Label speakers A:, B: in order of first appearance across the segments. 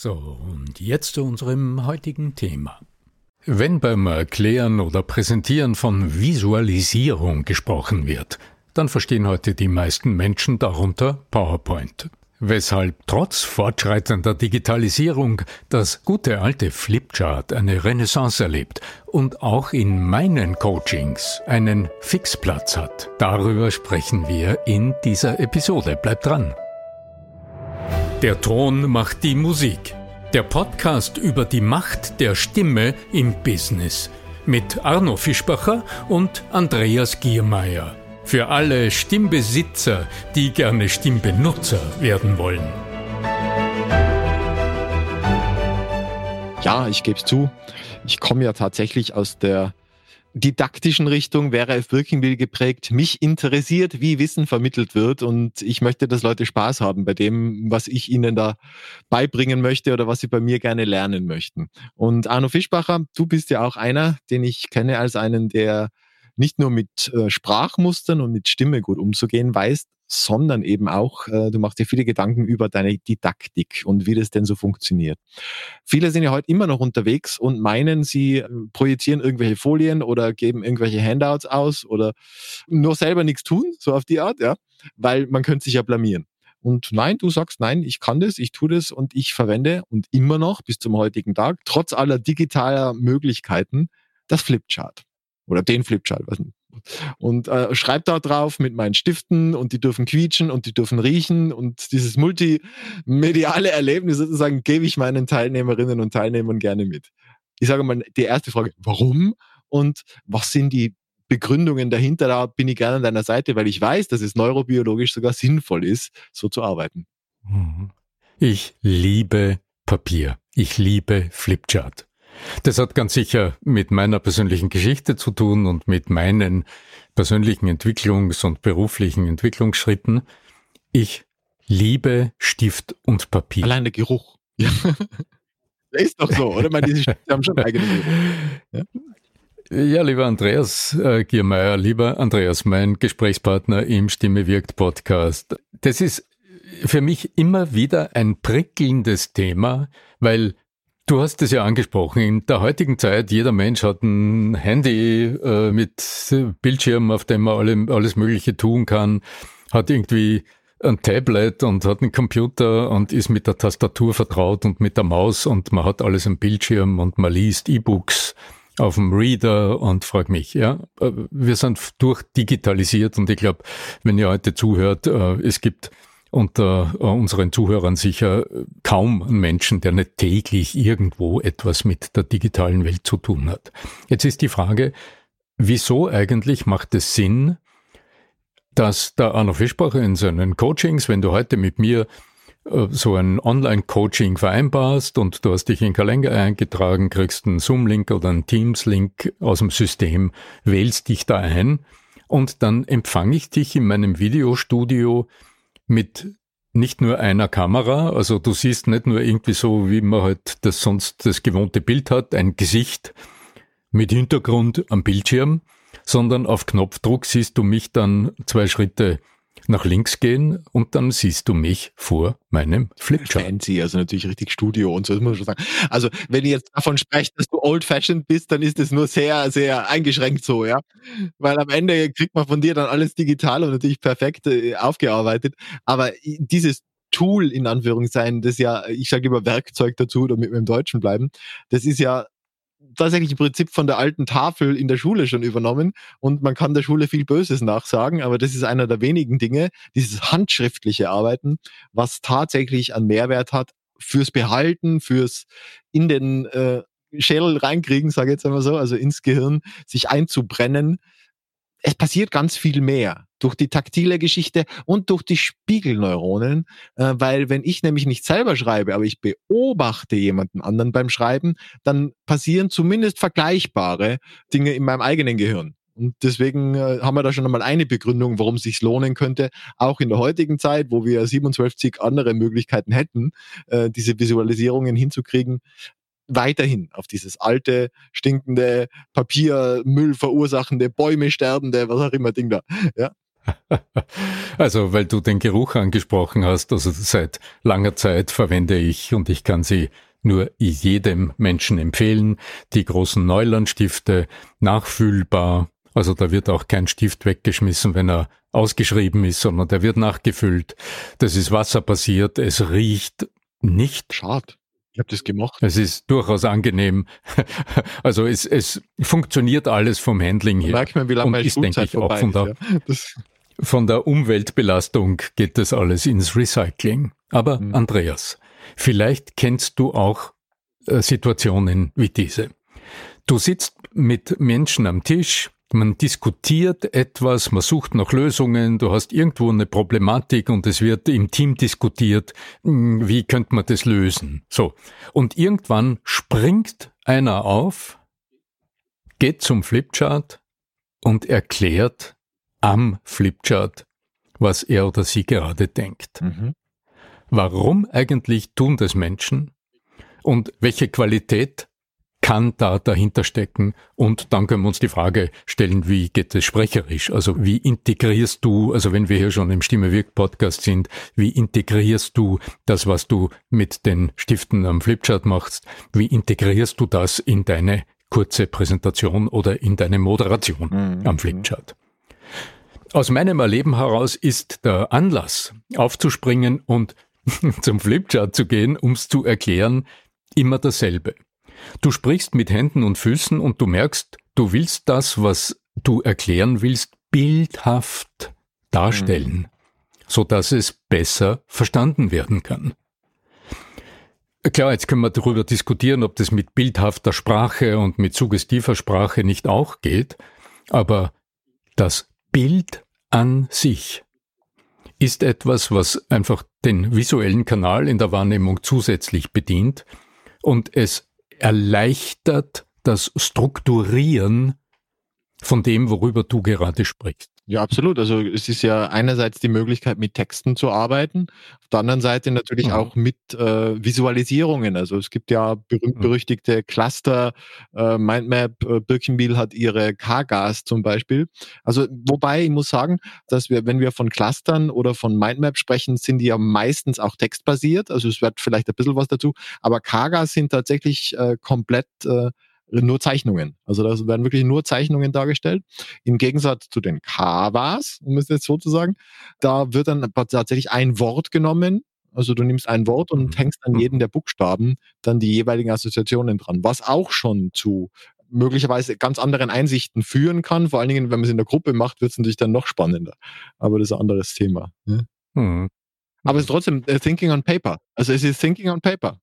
A: So, und jetzt zu unserem heutigen Thema. Wenn beim Erklären oder Präsentieren von Visualisierung gesprochen wird, dann verstehen heute die meisten Menschen darunter PowerPoint. Weshalb trotz fortschreitender Digitalisierung das gute alte Flipchart eine Renaissance erlebt und auch in meinen Coachings einen Fixplatz hat. Darüber sprechen wir in dieser Episode. Bleibt dran! Der Ton macht die Musik. Der Podcast über die Macht der Stimme im Business mit Arno Fischbacher und Andreas Giermeier. Für alle Stimmbesitzer, die gerne Stimmbenutzer werden wollen.
B: Ja, ich gebe zu. Ich komme ja tatsächlich aus der didaktischen Richtung wäre auf Birkenbill geprägt. Mich interessiert, wie Wissen vermittelt wird und ich möchte, dass Leute Spaß haben bei dem, was ich ihnen da beibringen möchte oder was sie bei mir gerne lernen möchten. Und Arno Fischbacher, du bist ja auch einer, den ich kenne als einen, der nicht nur mit äh, Sprachmustern und mit Stimme gut umzugehen weiß, sondern eben auch, äh, du machst dir viele Gedanken über deine Didaktik und wie das denn so funktioniert. Viele sind ja heute immer noch unterwegs und meinen, sie äh, projizieren irgendwelche Folien oder geben irgendwelche Handouts aus oder nur selber nichts tun, so auf die Art, ja, weil man könnte sich ja blamieren. Und nein, du sagst, nein, ich kann das, ich tue das und ich verwende und immer noch bis zum heutigen Tag, trotz aller digitaler Möglichkeiten, das Flipchart oder den Flipchart. Was und äh, schreibe da drauf mit meinen Stiften und die dürfen quietschen und die dürfen riechen und dieses multimediale Erlebnis sozusagen gebe ich meinen Teilnehmerinnen und Teilnehmern gerne mit. Ich sage mal, die erste Frage, warum und was sind die Begründungen dahinter? Da bin ich gerne an deiner Seite, weil ich weiß, dass es neurobiologisch sogar sinnvoll ist, so zu arbeiten.
A: Mhm. Ich liebe Papier. Ich liebe Flipchart. Das hat ganz sicher mit meiner persönlichen Geschichte zu tun und mit meinen persönlichen Entwicklungs- und beruflichen Entwicklungsschritten. Ich liebe Stift und Papier.
B: Allein der Geruch. Ja. ist doch so, oder? Ich meine, diese Stifte haben schon eigene Geruch.
A: Ja? Ja, lieber Andreas äh, Giermeier, lieber Andreas, mein Gesprächspartner im Stimme wirkt Podcast. Das ist für mich immer wieder ein prickelndes Thema, weil Du hast es ja angesprochen. In der heutigen Zeit, jeder Mensch hat ein Handy äh, mit Bildschirm, auf dem man alle, alles Mögliche tun kann, hat irgendwie ein Tablet und hat einen Computer und ist mit der Tastatur vertraut und mit der Maus und man hat alles am Bildschirm und man liest E-Books auf dem Reader und frag mich, ja, äh, wir sind durchdigitalisiert und ich glaube, wenn ihr heute zuhört, äh, es gibt unter äh, unseren Zuhörern sicher kaum einen Menschen, der nicht täglich irgendwo etwas mit der digitalen Welt zu tun hat. Jetzt ist die Frage, wieso eigentlich macht es Sinn, dass der Arno Fischbacher in seinen Coachings, wenn du heute mit mir äh, so ein Online-Coaching vereinbarst und du hast dich in Kalender eingetragen, kriegst einen Zoom-Link oder einen Teams-Link aus dem System, wählst dich da ein und dann empfange ich dich in meinem Videostudio mit nicht nur einer Kamera, also du siehst nicht nur irgendwie so, wie man halt das sonst das gewohnte Bild hat, ein Gesicht mit Hintergrund am Bildschirm, sondern auf Knopfdruck siehst du mich dann zwei Schritte nach links gehen und dann siehst du mich vor meinem Flipchart.
B: Fancy, also natürlich richtig Studio und so, das muss man schon sagen. Also wenn ihr jetzt davon sprecht, dass du old-fashioned bist, dann ist es nur sehr, sehr eingeschränkt so, ja. Weil am Ende kriegt man von dir dann alles digital und natürlich perfekt äh, aufgearbeitet. Aber dieses Tool in Anführungszeichen, das ja, ich sage lieber Werkzeug dazu, damit wir im Deutschen bleiben, das ist ja tatsächlich im Prinzip von der alten Tafel in der Schule schon übernommen und man kann der Schule viel Böses nachsagen, aber das ist einer der wenigen Dinge, dieses handschriftliche Arbeiten, was tatsächlich an Mehrwert hat fürs Behalten, fürs in den äh, Schädel reinkriegen, sage ich jetzt einmal so, also ins Gehirn, sich einzubrennen. Es passiert ganz viel mehr durch die taktile Geschichte und durch die Spiegelneuronen, äh, weil wenn ich nämlich nicht selber schreibe, aber ich beobachte jemanden anderen beim Schreiben, dann passieren zumindest vergleichbare Dinge in meinem eigenen Gehirn. Und deswegen äh, haben wir da schon einmal eine Begründung, warum es sich lohnen könnte, auch in der heutigen Zeit, wo wir 27 andere Möglichkeiten hätten, äh, diese Visualisierungen hinzukriegen, weiterhin auf dieses alte, stinkende, Papiermüll verursachende, Bäume sterbende, was auch immer Ding da. Ja.
A: Also, weil du den Geruch angesprochen hast, also seit langer Zeit verwende ich und ich kann sie nur jedem Menschen empfehlen, die großen Neulandstifte, nachfüllbar, also da wird auch kein Stift weggeschmissen, wenn er ausgeschrieben ist, sondern der wird nachgefüllt. Das ist wasserbasiert, es riecht nicht.
B: Schade. Ich habe das gemacht.
A: Es ist durchaus angenehm. Also es, es funktioniert alles vom Handling her.
B: Merkt man, wie lange meine
A: ist, denke ich, auch von der, ja. Von der Umweltbelastung geht das alles ins Recycling. Aber mhm. Andreas, vielleicht kennst du auch äh, Situationen wie diese. Du sitzt mit Menschen am Tisch, man diskutiert etwas, man sucht nach Lösungen, du hast irgendwo eine Problematik und es wird im Team diskutiert, hm, wie könnte man das lösen? So. Und irgendwann springt einer auf, geht zum Flipchart und erklärt am Flipchart, was er oder sie gerade denkt. Mhm. Warum eigentlich tun das Menschen? Und welche Qualität kann da dahinter stecken? Und dann können wir uns die Frage stellen, wie geht es sprecherisch? Also wie integrierst du, also wenn wir hier schon im Stimme Wirk Podcast sind, wie integrierst du das, was du mit den Stiften am Flipchart machst? Wie integrierst du das in deine kurze Präsentation oder in deine Moderation mhm. am Flipchart? Aus meinem Erleben heraus ist der Anlass, aufzuspringen und zum Flipchart zu gehen, ums zu erklären, immer dasselbe. Du sprichst mit Händen und Füßen und du merkst, du willst das, was du erklären willst, bildhaft darstellen, mhm. so dass es besser verstanden werden kann. Klar, jetzt können wir darüber diskutieren, ob das mit bildhafter Sprache und mit suggestiver Sprache nicht auch geht, aber das Bild an sich ist etwas, was einfach den visuellen Kanal in der Wahrnehmung zusätzlich bedient und es erleichtert das Strukturieren von dem, worüber du gerade sprichst.
B: Ja, absolut. Also es ist ja einerseits die Möglichkeit, mit Texten zu arbeiten, auf der anderen Seite natürlich mhm. auch mit äh, Visualisierungen. Also es gibt ja berühmt-berüchtigte. Cluster, äh, Mindmap, äh, Birkenbiel hat ihre K-Gas zum Beispiel. Also wobei ich muss sagen, dass wir, wenn wir von Clustern oder von Mindmap sprechen, sind die ja meistens auch textbasiert. Also es wird vielleicht ein bisschen was dazu, aber K-Gas sind tatsächlich äh, komplett äh, nur Zeichnungen. Also da werden wirklich nur Zeichnungen dargestellt. Im Gegensatz zu den Kawas, um es jetzt so zu sagen, da wird dann tatsächlich ein Wort genommen. Also du nimmst ein Wort und mhm. hängst an mhm. jeden der Buchstaben dann die jeweiligen Assoziationen dran, was auch schon zu möglicherweise ganz anderen Einsichten führen kann. Vor allen Dingen, wenn man es in der Gruppe macht, wird es natürlich dann noch spannender. Aber das ist ein anderes Thema. Ne? Mhm. Aber es ist trotzdem uh, Thinking on Paper. Also es ist Thinking on Paper.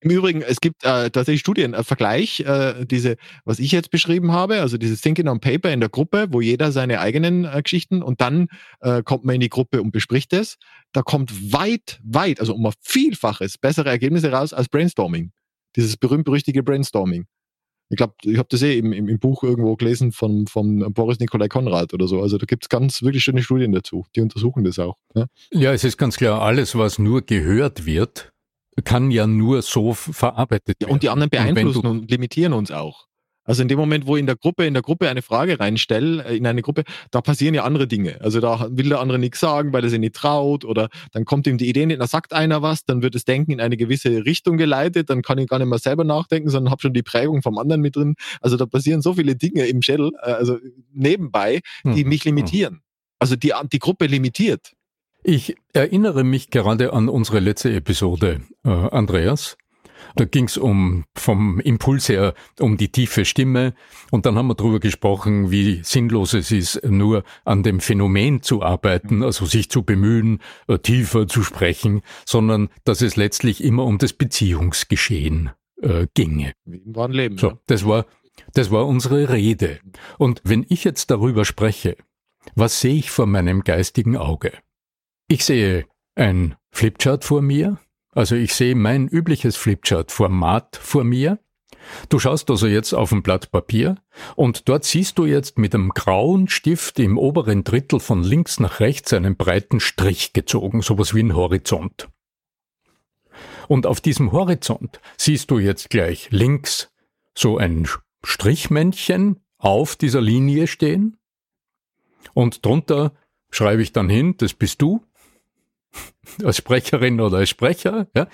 B: Im Übrigen, es gibt äh, tatsächlich Studien, äh, Vergleich, äh, diese, was ich jetzt beschrieben habe, also dieses Thinking on Paper in der Gruppe, wo jeder seine eigenen äh, Geschichten und dann äh, kommt man in die Gruppe und bespricht es. Da kommt weit, weit, also um ein Vielfaches bessere Ergebnisse raus als Brainstorming. Dieses berühmt-berüchtige Brainstorming. Ich glaube, ich habe das eh im, im, im, Buch irgendwo gelesen von, von Boris Nikolai Konrad oder so. Also da gibt es ganz wirklich schöne Studien dazu. Die untersuchen das auch.
A: Ja? ja, es ist ganz klar, alles, was nur gehört wird, kann ja nur so verarbeitet werden.
B: und die anderen beeinflussen und, und limitieren uns auch. Also in dem Moment, wo in der Gruppe, in der Gruppe eine Frage reinstelle, äh, in eine Gruppe, da passieren ja andere Dinge. Also da will der andere nichts sagen, weil er sich nicht traut oder dann kommt ihm die Idee nicht, da sagt einer was, dann wird das Denken in eine gewisse Richtung geleitet, dann kann ich gar nicht mehr selber nachdenken, sondern habe schon die Prägung vom anderen mit drin. Also da passieren so viele Dinge im Schädel, äh, also nebenbei, die mhm. mich limitieren. Also die, die Gruppe limitiert.
A: Ich erinnere mich gerade an unsere letzte Episode, äh, Andreas. Da ging es um vom Impuls her um die tiefe Stimme und dann haben wir darüber gesprochen, wie sinnlos es ist, nur an dem Phänomen zu arbeiten, also sich zu bemühen, äh, tiefer zu sprechen, sondern dass es letztlich immer um das Beziehungsgeschehen äh, ginge.
B: Wie im wahren Leben.
A: So, das war das war unsere Rede. Und wenn ich jetzt darüber spreche, was sehe ich vor meinem geistigen Auge? Ich sehe ein Flipchart vor mir, also ich sehe mein übliches Flipchart-Format vor mir. Du schaust also jetzt auf ein Blatt Papier und dort siehst du jetzt mit einem grauen Stift im oberen Drittel von links nach rechts einen breiten Strich gezogen, sowas wie ein Horizont. Und auf diesem Horizont siehst du jetzt gleich links so ein Strichmännchen auf dieser Linie stehen und drunter schreibe ich dann hin, das bist du als Sprecherin oder als Sprecher. Ja?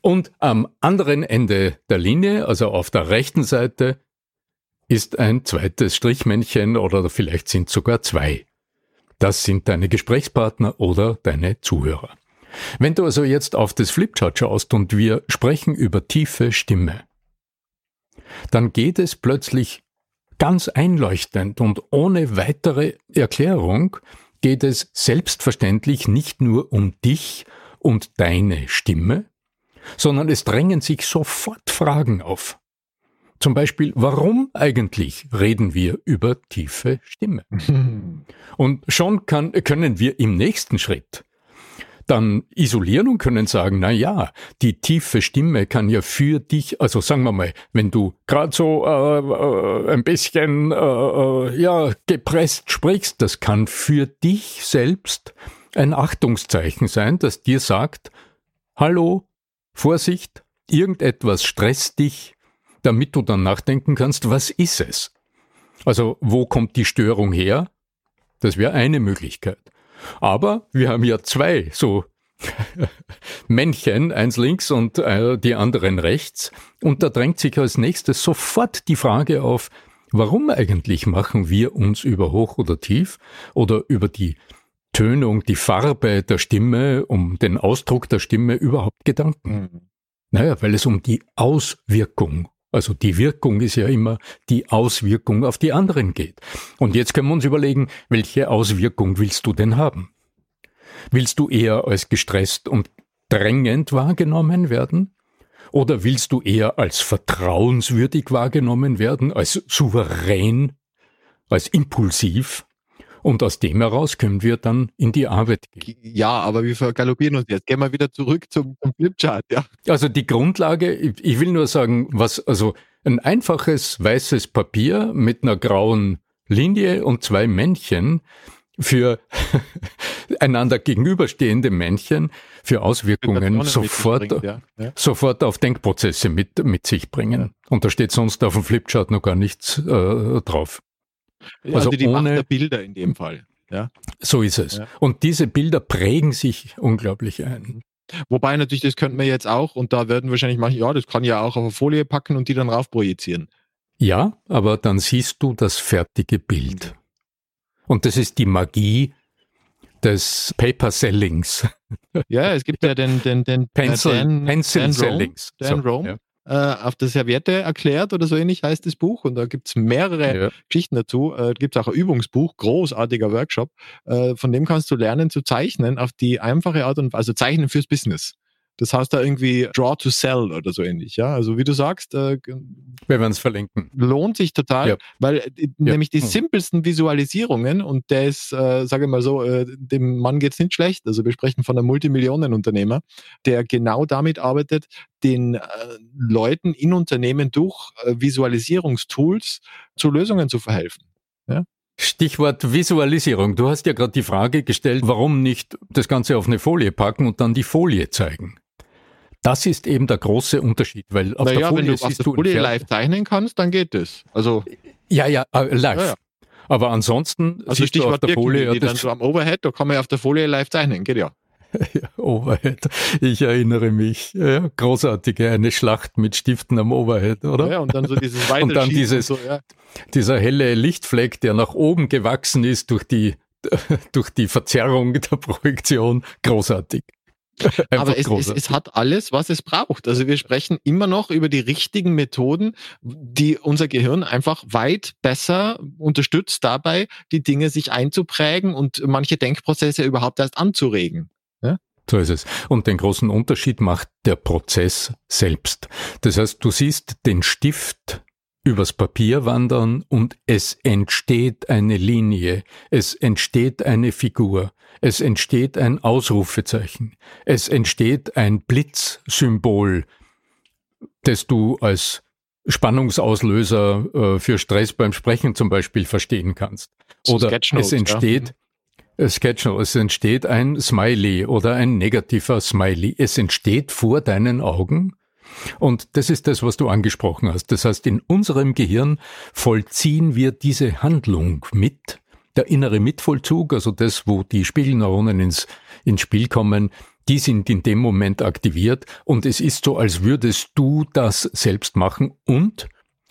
A: Und am anderen Ende der Linie, also auf der rechten Seite, ist ein zweites Strichmännchen oder vielleicht sind sogar zwei. Das sind deine Gesprächspartner oder deine Zuhörer. Wenn du also jetzt auf das Flipchart schaust und wir sprechen über tiefe Stimme, dann geht es plötzlich ganz einleuchtend und ohne weitere Erklärung geht es selbstverständlich nicht nur um dich und deine Stimme, sondern es drängen sich sofort Fragen auf. Zum Beispiel, warum eigentlich reden wir über tiefe Stimme? Und schon kann, können wir im nächsten Schritt dann isolieren und können sagen, na ja, die tiefe Stimme kann ja für dich, also sagen wir mal, wenn du gerade so äh, äh, ein bisschen äh, äh, ja gepresst sprichst, das kann für dich selbst ein Achtungszeichen sein, das dir sagt, hallo, Vorsicht, irgendetwas stresst dich, damit du dann nachdenken kannst, was ist es? Also wo kommt die Störung her? Das wäre eine Möglichkeit. Aber wir haben ja zwei so Männchen, eins links und äh, die anderen rechts. Und da drängt sich als nächstes sofort die Frage auf, warum eigentlich machen wir uns über hoch oder tief oder über die Tönung, die Farbe der Stimme, um den Ausdruck der Stimme überhaupt Gedanken? Mhm. Naja, weil es um die Auswirkung also die Wirkung ist ja immer die Auswirkung auf die anderen geht. Und jetzt können wir uns überlegen, welche Auswirkung willst du denn haben? Willst du eher als gestresst und drängend wahrgenommen werden? Oder willst du eher als vertrauenswürdig wahrgenommen werden, als souverän, als impulsiv? Und aus dem heraus können wir dann in die Arbeit gehen.
B: Ja, aber wir vergaloppieren uns jetzt. Gehen wir wieder zurück zum, zum Flipchart, ja.
A: Also die Grundlage, ich will nur sagen, was, also ein einfaches weißes Papier mit einer grauen Linie und zwei Männchen für einander gegenüberstehende Männchen für Auswirkungen sofort, bringt, ja. Ja. sofort auf Denkprozesse mit, mit sich bringen. Ja. Und da steht sonst auf dem Flipchart noch gar nichts äh, drauf.
B: Also, also die Macht der Bilder in dem Fall. Ja.
A: So ist es. Ja. Und diese Bilder prägen sich unglaublich ein.
B: Wobei natürlich, das könnten wir jetzt auch, und da werden wahrscheinlich manche, ja, das kann ja auch auf eine Folie packen und die dann rauf projizieren.
A: Ja, aber dann siehst du das fertige Bild. Und das ist die Magie des Paper Sellings.
B: Ja, es gibt ja den, den, den
A: Pencil, Dan, Pencil Dan Sellings.
B: Dan so, Rome. Ja auf der Serviette erklärt oder so ähnlich heißt das Buch. Und da gibt es mehrere ja. Geschichten dazu. Äh, gibt es auch ein Übungsbuch, großartiger Workshop. Äh, von dem kannst du lernen zu zeichnen auf die einfache Art und also zeichnen fürs Business. Das heißt da irgendwie Draw to Sell oder so ähnlich. Ja, also wie du sagst, äh,
A: wir werden es verlinken.
B: Lohnt sich total, ja. weil äh, ja. nämlich die hm. simpelsten Visualisierungen und der ist, äh, sage ich mal so, äh, dem Mann geht's nicht schlecht. Also wir sprechen von einem Multimillionenunternehmer, der genau damit arbeitet, den äh, Leuten in Unternehmen durch äh, Visualisierungstools zu Lösungen zu verhelfen. Ja?
A: Stichwort Visualisierung. Du hast ja gerade die Frage gestellt, warum nicht das Ganze auf eine Folie packen und dann die Folie zeigen. Das ist eben der große Unterschied, weil
B: auf naja, der Folie wenn du auf der Folie live zeichnen kannst, dann geht es. Also
A: ja, ja, äh, live. Ja, ja. Aber ansonsten
B: also siehst du auf der Folie ja, dann so am Overhead, da kann man ja auf der Folie live zeichnen, geht ja.
A: Overhead. Ich erinnere mich. Ja, großartige, eine Schlacht mit Stiften am Overhead, oder?
B: Ja, und dann so dieses
A: Und dann dieses, so, ja. dieser helle Lichtfleck, der nach oben gewachsen ist durch die, durch die Verzerrung der Projektion. Großartig.
B: Aber es, es, es, hat alles, was es braucht. Also wir sprechen immer noch über die richtigen Methoden, die unser Gehirn einfach weit besser unterstützt dabei, die Dinge sich einzuprägen und manche Denkprozesse überhaupt erst anzuregen.
A: Ja? So ist es. Und den großen Unterschied macht der Prozess selbst. Das heißt, du siehst den Stift übers Papier wandern und es entsteht eine Linie, es entsteht eine Figur, es entsteht ein Ausrufezeichen, es entsteht ein Blitzsymbol, das du als Spannungsauslöser äh, für Stress beim Sprechen zum Beispiel verstehen kannst. Oder es entsteht ja. Sketchnote, es entsteht ein Smiley oder ein negativer Smiley. Es entsteht vor deinen Augen und das ist das, was du angesprochen hast. Das heißt, in unserem Gehirn vollziehen wir diese Handlung mit. Der innere Mitvollzug, also das, wo die Spiegelneuronen ins, ins Spiel kommen, die sind in dem Moment aktiviert und es ist so, als würdest du das selbst machen und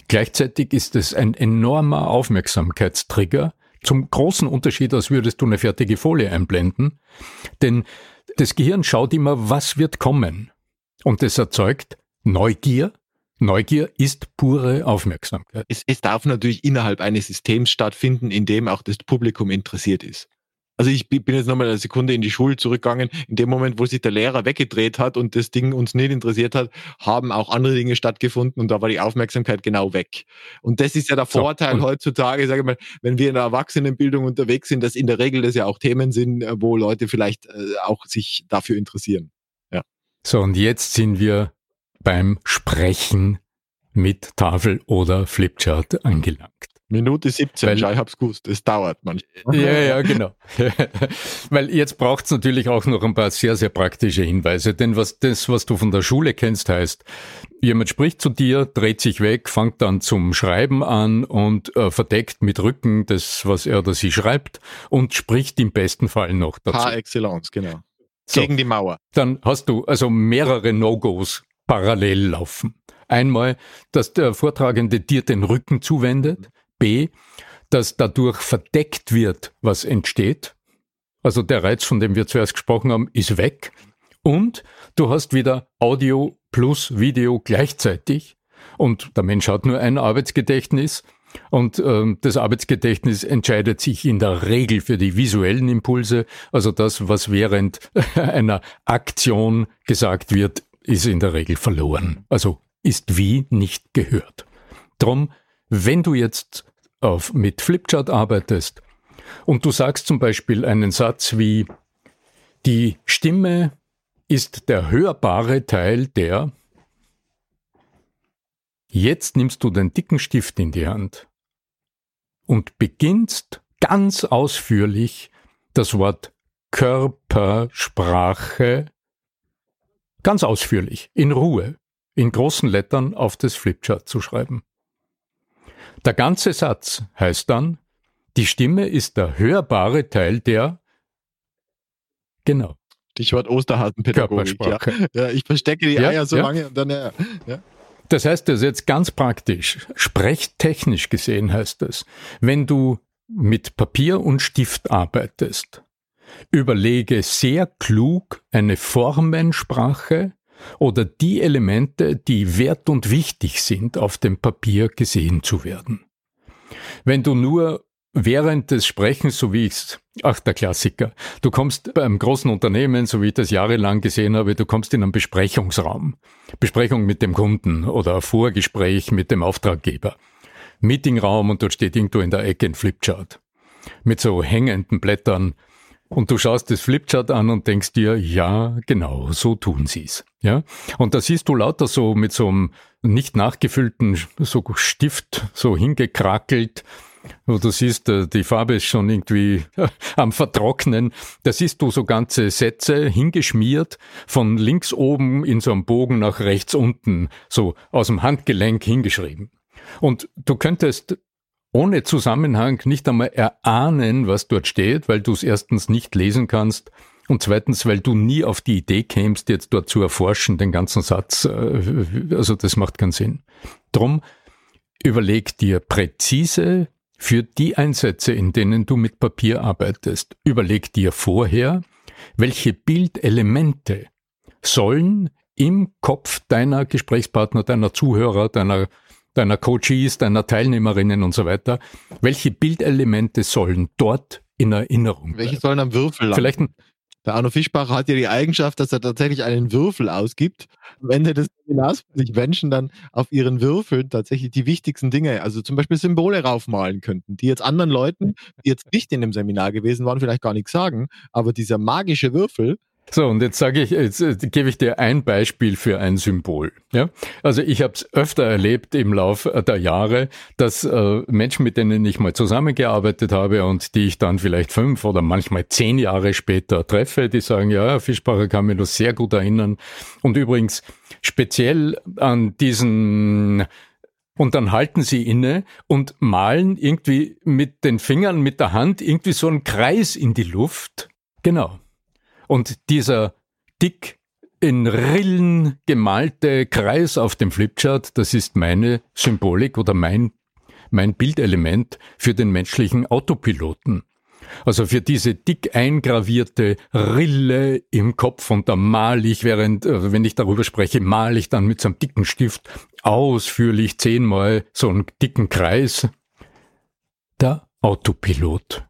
A: gleichzeitig ist es ein enormer Aufmerksamkeitstrigger, zum großen Unterschied, als würdest du eine fertige Folie einblenden, denn das Gehirn schaut immer, was wird kommen und es erzeugt Neugier. Neugier ist pure Aufmerksamkeit.
B: Es, es darf natürlich innerhalb eines Systems stattfinden, in dem auch das Publikum interessiert ist. Also ich bin jetzt nochmal eine Sekunde in die Schule zurückgegangen. In dem Moment, wo sich der Lehrer weggedreht hat und das Ding uns nicht interessiert hat, haben auch andere Dinge stattgefunden und da war die Aufmerksamkeit genau weg. Und das ist ja der Vorteil so, heutzutage, sage ich mal, wenn wir in der Erwachsenenbildung unterwegs sind, dass in der Regel das ja auch Themen sind, äh, wo Leute vielleicht äh, auch sich dafür interessieren. Ja.
A: So, und jetzt sind wir beim Sprechen mit Tafel oder Flipchart angelangt.
B: Minute 17, Weil, ich hab's gewusst, es dauert manchmal.
A: Ja, ja, genau. Weil jetzt braucht's natürlich auch noch ein paar sehr, sehr praktische Hinweise, denn was das, was du von der Schule kennst, heißt, jemand spricht zu dir, dreht sich weg, fängt dann zum Schreiben an und äh, verdeckt mit Rücken das, was er oder sie schreibt und spricht im besten Fall noch
B: dazu. Par excellence, genau. So, Gegen die Mauer.
A: Dann hast du also mehrere No-Gos parallel laufen. Einmal, dass der Vortragende dir den Rücken zuwendet. B, dass dadurch verdeckt wird, was entsteht. Also der Reiz, von dem wir zuerst gesprochen haben, ist weg. Und du hast wieder Audio plus Video gleichzeitig. Und der Mensch hat nur ein Arbeitsgedächtnis. Und ähm, das Arbeitsgedächtnis entscheidet sich in der Regel für die visuellen Impulse, also das, was während einer Aktion gesagt wird, ist in der Regel verloren. Also ist wie nicht gehört. Drum, wenn du jetzt auf, mit Flipchart arbeitest und du sagst zum Beispiel einen Satz wie, die Stimme ist der hörbare Teil der, jetzt nimmst du den dicken Stift in die Hand und beginnst ganz ausführlich das Wort Körpersprache ganz ausführlich, in Ruhe, in großen Lettern auf das Flipchart zu schreiben. Der ganze Satz heißt dann, die Stimme ist der hörbare Teil der Genau.
B: Stichwort Osterhasenpädagogik. Ja. ja, ich verstecke die ja, Eier so ja. lange und dann ja. ja.
A: Das heißt das jetzt ganz praktisch, sprechtechnisch gesehen heißt das, wenn du mit Papier und Stift arbeitest, Überlege sehr klug eine Formensprache oder die Elemente, die wert und wichtig sind, auf dem Papier gesehen zu werden. Wenn du nur während des Sprechens, so wie ich's, ach der Klassiker, du kommst beim großen Unternehmen, so wie ich das jahrelang gesehen habe, du kommst in einen Besprechungsraum, Besprechung mit dem Kunden oder Vorgespräch mit dem Auftraggeber, Meetingraum und dort steht irgendwo in der Ecke ein Flipchart. Mit so hängenden Blättern und du schaust das Flipchart an und denkst dir, ja, genau, so tun sie's. Ja? Und da siehst du lauter so mit so einem nicht nachgefüllten so Stift so hingekrackelt wo du siehst, äh, die Farbe ist schon irgendwie am Vertrocknen. Da siehst du so ganze Sätze hingeschmiert, von links oben in so einem Bogen nach rechts unten, so aus dem Handgelenk hingeschrieben. Und du könntest ohne Zusammenhang nicht einmal erahnen, was dort steht, weil du es erstens nicht lesen kannst und zweitens, weil du nie auf die Idee kämst, jetzt dort zu erforschen, den ganzen Satz. Äh, also das macht keinen Sinn. Drum überleg dir präzise für die Einsätze, in denen du mit Papier arbeitest, überleg dir vorher, welche Bildelemente sollen im Kopf deiner Gesprächspartner, deiner Zuhörer, deiner, deiner Coaches, deiner Teilnehmerinnen und so weiter, welche Bildelemente sollen dort in Erinnerung
B: Welche sollen am Würfel landen?
A: Vielleicht ein,
B: der Arno Fischbacher hat ja die Eigenschaft, dass er tatsächlich einen Würfel ausgibt. Am Ende des Seminars sich Menschen dann auf ihren Würfeln tatsächlich die wichtigsten Dinge, also zum Beispiel Symbole raufmalen könnten, die jetzt anderen Leuten, die jetzt nicht in dem Seminar gewesen waren, vielleicht gar nichts sagen. Aber dieser magische Würfel,
A: so, und jetzt sage ich, jetzt äh, gebe ich dir ein Beispiel für ein Symbol. Ja? Also ich habe es öfter erlebt im Laufe der Jahre, dass äh, Menschen, mit denen ich mal zusammengearbeitet habe und die ich dann vielleicht fünf oder manchmal zehn Jahre später treffe, die sagen, ja, Herr Fischbacher kann mich noch sehr gut erinnern. Und übrigens speziell an diesen und dann halten sie inne und malen irgendwie mit den Fingern, mit der Hand irgendwie so einen Kreis in die Luft. Genau. Und dieser dick in Rillen gemalte Kreis auf dem Flipchart, das ist meine Symbolik oder mein, mein Bildelement für den menschlichen Autopiloten. Also für diese dick eingravierte Rille im Kopf und da mal ich, während, äh, wenn ich darüber spreche, mal ich dann mit so einem dicken Stift ausführlich zehnmal so einen dicken Kreis. Der Autopilot.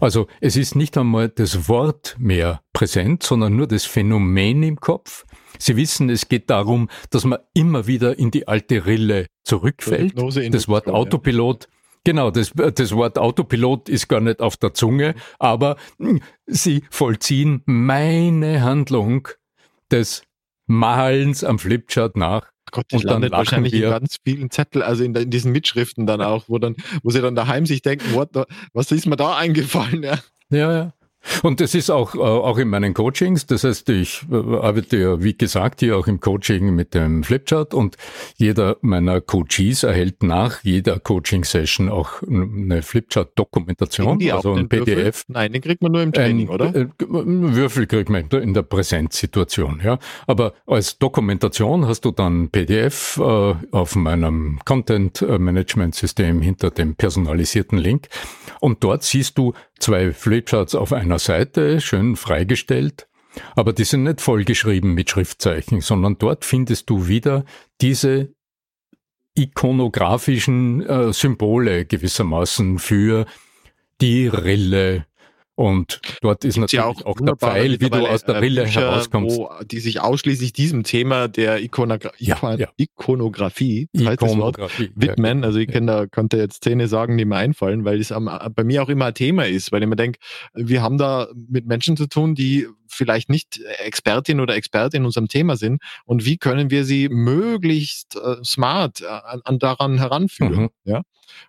A: Also es ist nicht einmal das Wort mehr präsent, sondern nur das Phänomen im Kopf. Sie wissen, es geht darum, dass man immer wieder in die alte Rille zurückfällt. Das Wort Autopilot, genau, das, das Wort Autopilot ist gar nicht auf der Zunge, aber hm, sie vollziehen meine Handlung des Malens am Flipchart nach
B: Gott, das landet wahrscheinlich wir. in ganz vielen Zettel, also in, in, diesen Mitschriften dann auch, wo dann, wo sie dann daheim sich denken, what, was ist mir da eingefallen?
A: Ja, ja. ja. Und das ist auch, äh, auch in meinen Coachings. Das heißt, ich äh, arbeite ja, wie gesagt, hier auch im Coaching mit dem Flipchart und jeder meiner Coaches erhält nach jeder Coaching-Session auch eine Flipchart-Dokumentation,
B: also ein PDF. Würfel? Nein, den kriegt man nur im Training, ein, oder? Äh,
A: Würfel kriegt man in der Präsenzsituation, ja. Aber als Dokumentation hast du dann PDF äh, auf meinem Content-Management-System hinter dem personalisierten Link und dort siehst du zwei Flipcharts auf einer Seite, schön freigestellt, aber die sind nicht vollgeschrieben mit Schriftzeichen, sondern dort findest du wieder diese ikonografischen äh, Symbole gewissermaßen für die Rille, und dort ist natürlich ja auch, auch der Pfeil, wie du aus der äh, Rille Bücher, herauskommst. Wo,
B: die sich ausschließlich diesem Thema der Ikonogra ja, ja. Ikonografie,
A: Ikonografie
B: widmen. Also ich kann da, könnte jetzt Szene sagen, die mir einfallen, weil es am, bei mir auch immer ein Thema ist, weil ich mir denke, wir haben da mit Menschen zu tun, die vielleicht nicht Expertin oder Experte in unserem Thema sind und wie können wir sie möglichst äh, smart äh, an, an, daran heranführen. Mhm. Ja.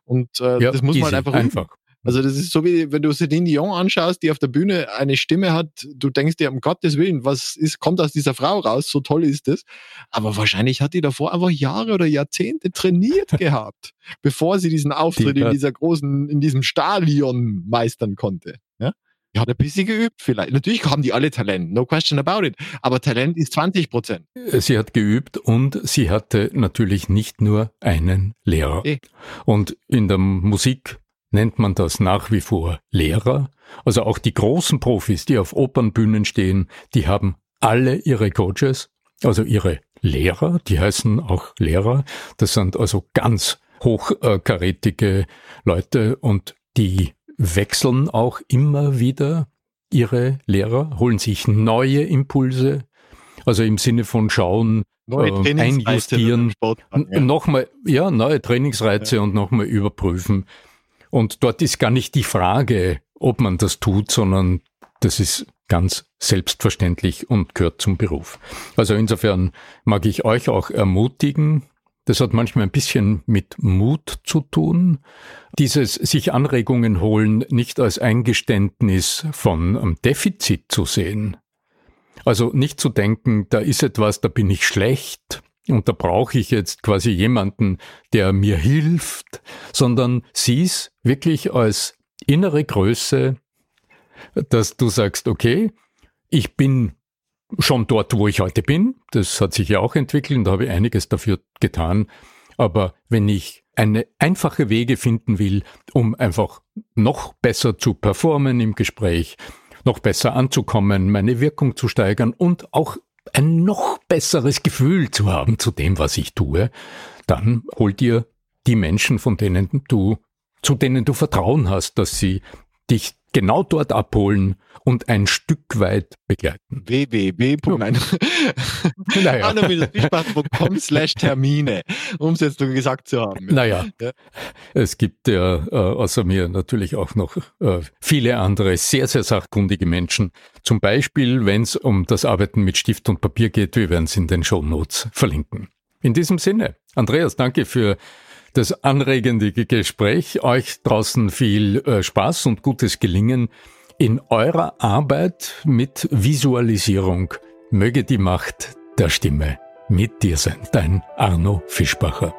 B: Und äh, das muss man halt einfach,
A: einfach.
B: Also das ist so wie, wenn du Celine Dion anschaust, die auf der Bühne eine Stimme hat, du denkst dir, um Gottes Willen, was ist, kommt aus dieser Frau raus, so toll ist das. Aber wahrscheinlich hat die davor einfach Jahre oder Jahrzehnte trainiert gehabt, bevor sie diesen Auftritt die in dieser großen, in diesem Stadion meistern konnte. Ja? Die hat ein bisschen geübt vielleicht. Natürlich haben die alle Talent, no question about it. Aber Talent ist 20 Prozent.
A: Sie hat geübt und sie hatte natürlich nicht nur einen Lehrer. Okay. Und in der Musik nennt man das nach wie vor Lehrer. Also auch die großen Profis, die auf Opernbühnen stehen, die haben alle ihre Coaches, also ihre Lehrer, die heißen auch Lehrer. Das sind also ganz hochkarätige Leute und die wechseln auch immer wieder ihre Lehrer, holen sich neue Impulse, also im Sinne von schauen, neue äh, einjustieren, ja. nochmal, ja, neue Trainingsreize ja. und nochmal überprüfen. Und dort ist gar nicht die Frage, ob man das tut, sondern das ist ganz selbstverständlich und gehört zum Beruf. Also insofern mag ich euch auch ermutigen, Das hat manchmal ein bisschen mit Mut zu tun. Dieses sich Anregungen holen nicht als Eingeständnis von Defizit zu sehen. Also nicht zu denken, da ist etwas, da bin ich schlecht und da brauche ich jetzt quasi jemanden, der mir hilft, sondern sieh's wirklich als innere Größe, dass du sagst, okay, ich bin schon dort, wo ich heute bin. Das hat sich ja auch entwickelt und da habe ich einiges dafür getan. Aber wenn ich eine einfache Wege finden will, um einfach noch besser zu performen im Gespräch, noch besser anzukommen, meine Wirkung zu steigern und auch ein noch besseres Gefühl zu haben zu dem, was ich tue, dann hol dir die Menschen, von denen du, zu denen du Vertrauen hast, dass sie dich genau dort abholen und ein Stück weit begleiten.
B: www.anno-fischbach.com slash Termine, um es jetzt so gesagt zu haben.
A: Naja, ja. es gibt ja äh, außer mir natürlich auch noch äh, viele andere sehr, sehr sachkundige Menschen. Zum Beispiel, wenn es um das Arbeiten mit Stift und Papier geht, wir werden es in den Show Notes verlinken. In diesem Sinne, Andreas, danke für das anregende Gespräch. Euch draußen viel äh, Spaß und gutes Gelingen in eurer Arbeit mit Visualisierung. Möge die Macht der Stimme mit dir sein. Dein Arno Fischbacher.